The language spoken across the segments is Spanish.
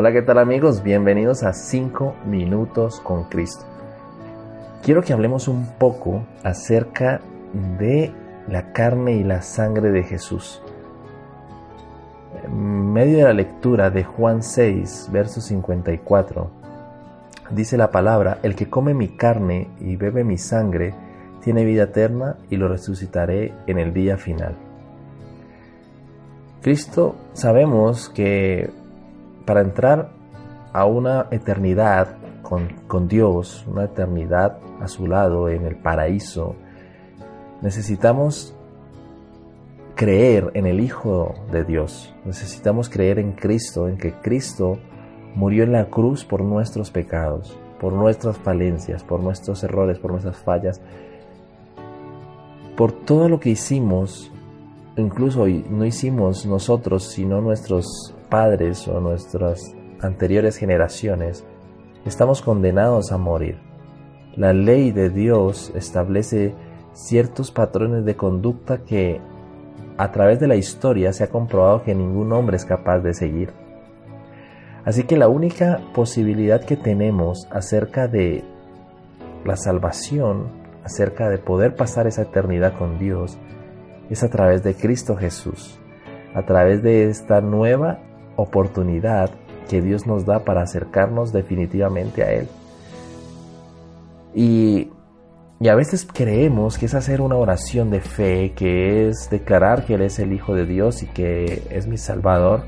Hola, ¿qué tal amigos? Bienvenidos a 5 minutos con Cristo. Quiero que hablemos un poco acerca de la carne y la sangre de Jesús. En medio de la lectura de Juan 6, verso 54, dice la palabra, el que come mi carne y bebe mi sangre, tiene vida eterna y lo resucitaré en el día final. Cristo sabemos que para entrar a una eternidad con, Dios, una eternidad a su lado en el paraíso, necesitamos creer en el Hijo de Dios, necesitamos creer en Cristo, en que Cristo murió en la cruz por nuestros pecados, por nuestras falencias, por nuestros errores, por nuestras fallas, por todo lo que hicimos, incluso no hicimos nosotros, sino nuestros padres o nuestras anteriores generaciones, estamos condenados a morir. La ley de Dios establece ciertos patrones de conducta que a través de la historia se ha comprobado que ningún hombre es capaz de seguir. Así que la única posibilidad que tenemos acerca de la salvación, acerca de poder pasar esa eternidad con Dios, es a través de Cristo Jesús, a través de esta nueva oportunidad que Dios nos da para acercarnos definitivamente a Él. Y, y, a veces creemos que es hacer una oración de fe, que es declarar que Él es el Hijo de Dios y que es mi Salvador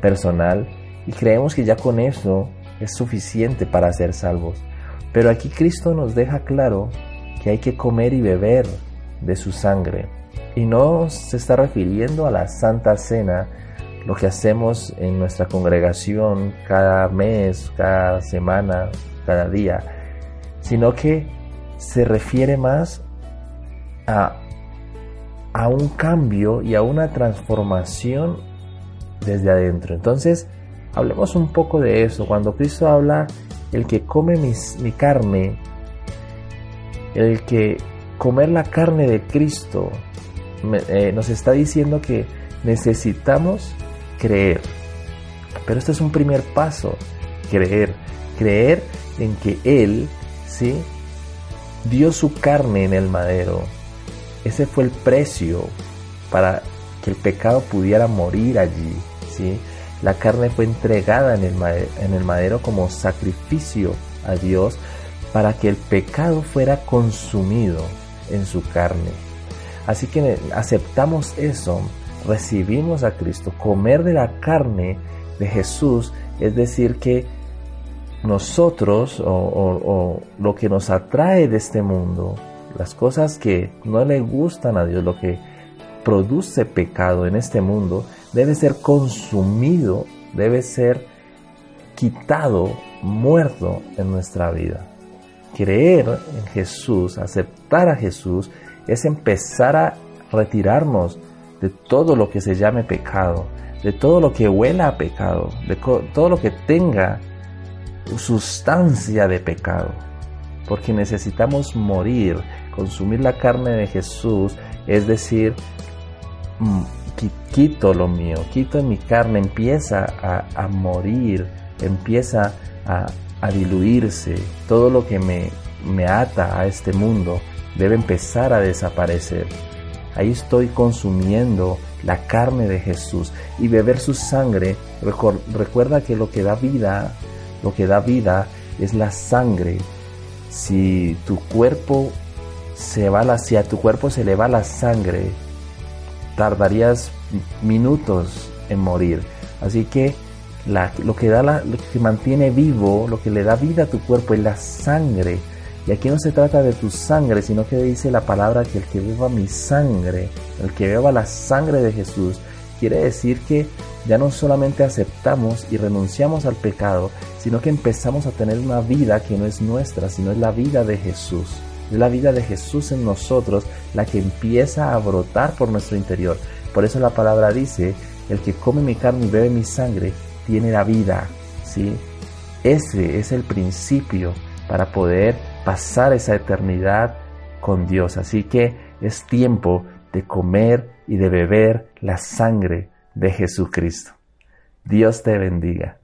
personal. Y creemos que ya con eso es suficiente para ser salvos. Pero aquí Cristo nos deja claro que hay que comer y beber de su sangre. Y no se está refiriendo a la Santa Cena, lo que hacemos en nuestra congregación cada mes, cada semana, cada día, sino que se refiere más a, a un cambio y a una transformación desde adentro. Entonces, hablemos un poco de eso. Cuando Cristo habla, el que come mi carne, el que comer la carne de Cristo, eh, nos está diciendo que necesitamos creer. Pero este es un primer paso, creer, creer en que Él, ¿sí? Dio su carne en el madero. Ese fue el precio para que el pecado pudiera morir allí, ¿sí? La carne fue entregada en el, madero, en el madero como sacrificio a Dios para que el pecado fuera consumido en su carne. Así que aceptamos eso recibimos a Cristo, comer de la carne de Jesús, es decir, que nosotros o, lo que nos atrae de este mundo, las cosas que no le gustan a Dios, lo que produce pecado en este mundo, debe ser consumido, debe ser quitado, muerto en nuestra vida. Creer en Jesús, aceptar a Jesús, es empezar a retirarnos de todo lo que se llame pecado, de todo lo que huela a pecado, de todo lo que tenga sustancia de pecado. Porque necesitamos morir, consumir la carne de Jesús, es decir, mm, quito lo mío, quito mi carne, empieza a, morir, empieza a, a, diluirse, todo lo que me, me ata a este mundo debe empezar a desaparecer. Ahí estoy consumiendo la carne de Jesús y beber su sangre. Recuerda que lo que da vida, lo que da vida es la sangre. Si tu cuerpo se va la, si a tu cuerpo se le va la sangre, tardarías minutos en morir. Así que lo que da lo que mantiene vivo, lo que le da vida a tu cuerpo es la sangre Y aquí no se trata de tu sangre, sino que dice la palabra que el que beba mi sangre, el que beba la sangre de Jesús, quiere decir que ya no solamente aceptamos y renunciamos al pecado, sino que empezamos a tener una vida que no es nuestra, sino es la vida de Jesús. Es la vida de Jesús en nosotros la que empieza a brotar por nuestro interior. Por eso la palabra dice, el que come mi carne y bebe mi sangre, tiene la vida. ¿sí? Ese es el principio para poder pasar esa eternidad con Dios. Así que es tiempo de comer y de beber la sangre de Jesucristo. Dios te bendiga.